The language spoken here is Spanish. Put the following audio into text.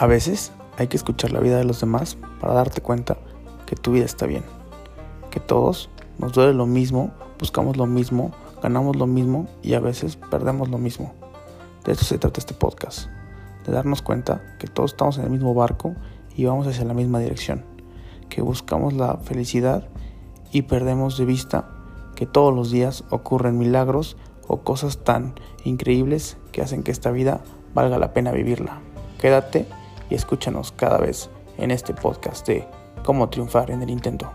A veces hay que escuchar la vida de los demás para darte cuenta que tu vida está bien, que todos nos duele lo mismo, buscamos lo mismo, ganamos lo mismo y a veces perdemos lo mismo. De eso se trata este podcast, de darnos cuenta que todos estamos en el mismo barco y vamos hacia la misma dirección, que buscamos la felicidad y perdemos de vista que todos los días ocurren milagros o cosas tan increíbles que hacen que esta vida valga la pena vivirla. Quédate y escúchanos cada vez en este podcast de cómo triunfar en el intento.